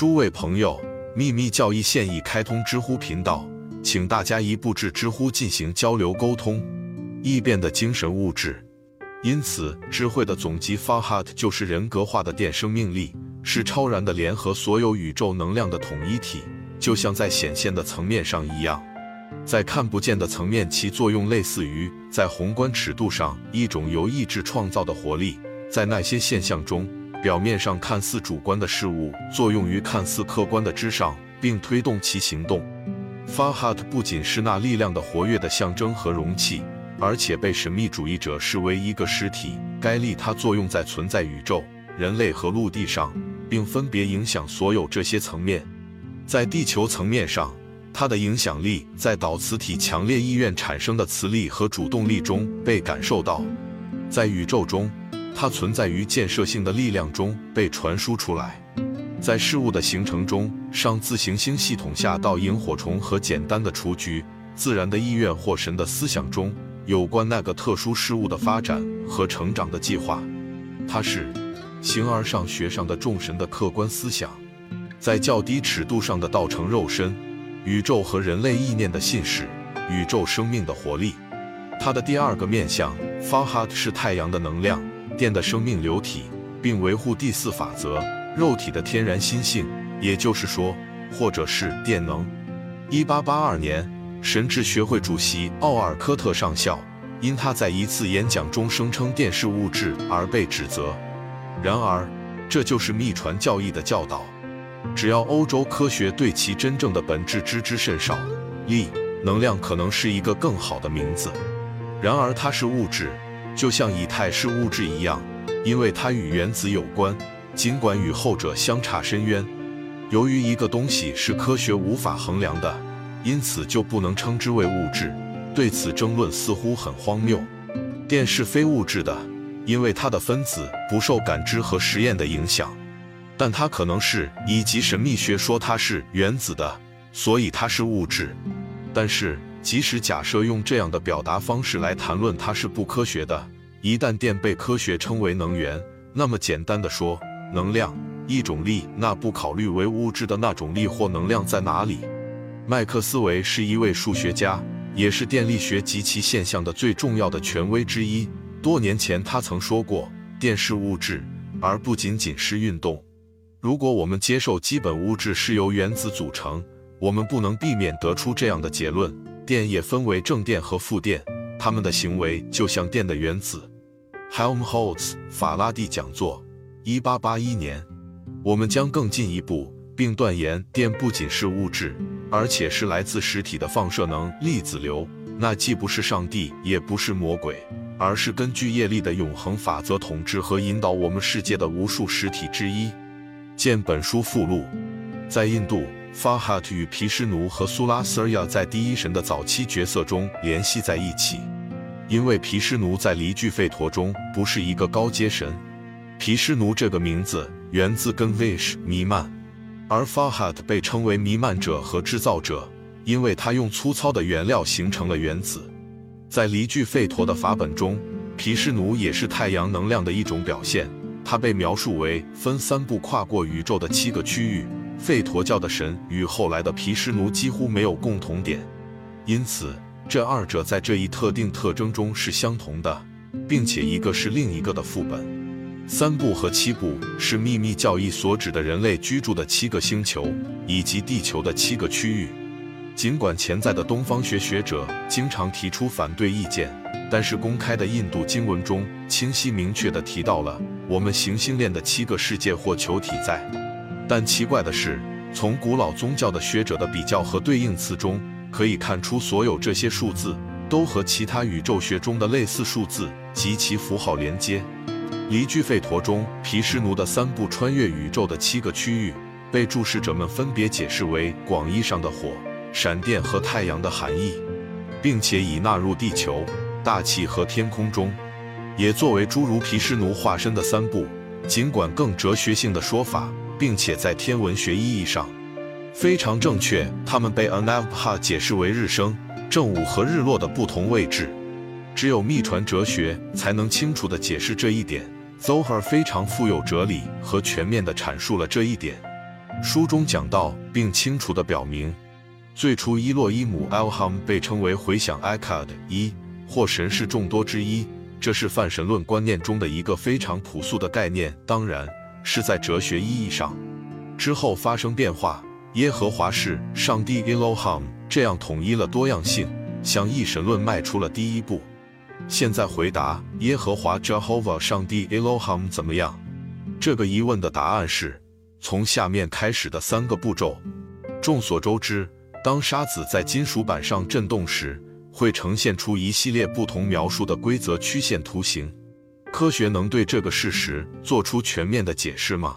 诸位朋友，秘密教义现已开通知乎频道，请大家一步至知乎进行交流沟通。异变的精神物质，因此智慧的总集 Farhat 就是人格化的电生命力，是超然的联合所有宇宙能量的统一体，就像在显现的层面上一样。在看不见的层面，其作用类似于在宏观尺度上一种由意志创造的活力，在那些现象中。表面上看似主观的事物，作用于看似客观的之上，并推动其行动。Farhat 不仅是那力量的活跃的象征和容器，而且被神秘主义者视为一个实体。该力它作用在存在宇宙、人类和陆地上，并分别影响所有这些层面。在地球层面上，它的影响力在导磁体强烈意愿产生的磁力和主动力中被感受到。在宇宙中。它存在于建设性的力量中被传输出来，在事物的形成中，上自行星系统下到萤火虫和简单的雏菊，自然的意愿或神的思想中有关那个特殊事物的发展和成长的计划。它是形而上学上的众神的客观思想，在较低尺度上的道成肉身，宇宙和人类意念的信使，宇宙生命的活力。它的第二个面相，Farhat 是太阳的能量。电的生命流体，并维护第四法则：肉体的天然心性，也就是说，或者是电能。一八八二年，神智学会主席奥尔科特上校因他在一次演讲中声称电是物质而被指责。然而，这就是秘传教义的教导。只要欧洲科学对其真正的本质知之甚少，力能量可能是一个更好的名字。然而，它是物质。就像以太是物质一样，因为它与原子有关，尽管与后者相差深渊。由于一个东西是科学无法衡量的，因此就不能称之为物质。对此争论似乎很荒谬。电是非物质的，因为它的分子不受感知和实验的影响，但它可能是，以及神秘学说它是原子的，所以它是物质。但是。即使假设用这样的表达方式来谈论它是不科学的，一旦电被科学称为能源，那么简单的说，能量一种力，那不考虑为物质的那种力或能量在哪里？麦克斯韦是一位数学家，也是电力学及其现象的最重要的权威之一。多年前，他曾说过，电是物质，而不仅仅是运动。如果我们接受基本物质是由原子组成，我们不能避免得出这样的结论。电也分为正电和负电，它们的行为就像电的原子。Helmholtz 法拉第讲座，一八八一年。我们将更进一步，并断言电不仅是物质，而且是来自实体的放射能粒子流。那既不是上帝，也不是魔鬼，而是根据业力的永恒法则统治和引导我们世界的无数实体之一。见本书附录。在印度。Farhat 与毗湿奴和苏拉瑟亚在第一神的早期角色中联系在一起，因为毗湿奴在离句吠陀中不是一个高阶神。毗湿奴这个名字源自跟 Vish 弥漫，而 Farhat 被称为弥漫者和制造者，因为他用粗糙的原料形成了原子。在离句吠陀的法本中，毗湿奴也是太阳能量的一种表现，他被描述为分三步跨过宇宙的七个区域。吠陀教的神与后来的毗湿奴几乎没有共同点，因此这二者在这一特定特征中是相同的，并且一个是另一个的副本。三部和七部是秘密教义所指的人类居住的七个星球以及地球的七个区域。尽管潜在的东方学学者经常提出反对意见，但是公开的印度经文中清晰明确地提到了我们行星链的七个世界或球体在。但奇怪的是，从古老宗教的学者的比较和对应词中，可以看出，所有这些数字都和其他宇宙学中的类似数字及其符号连接。离句吠陀中，毗湿奴的三部穿越宇宙的七个区域，被注释者们分别解释为广义上的火、闪电和太阳的含义，并且已纳入地球、大气和天空中，也作为诸如毗湿奴化身的三部。尽管更哲学性的说法。并且在天文学意义上非常正确。它们被 Anapha 解释为日升、正午和日落的不同位置。只有秘传哲学才能清楚地解释这一点。Zohar 非常富有哲理和全面地阐述了这一点。书中讲到，并清楚地表明，最初伊洛伊姆 Elham 被称为回响 Akkad 一或神是众多之一，这是泛神论观念中的一个非常朴素的概念，当然是在哲学意义上。之后发生变化，耶和华是上帝 Elohim，这样统一了多样性，向一神论迈出了第一步。现在回答耶和华 Jehovah 上帝 Elohim 怎么样？这个疑问的答案是。从下面开始的三个步骤。众所周知，当沙子在金属板上振动时，会呈现出一系列不同描述的规则曲线图形。科学能对这个事实做出全面的解释吗？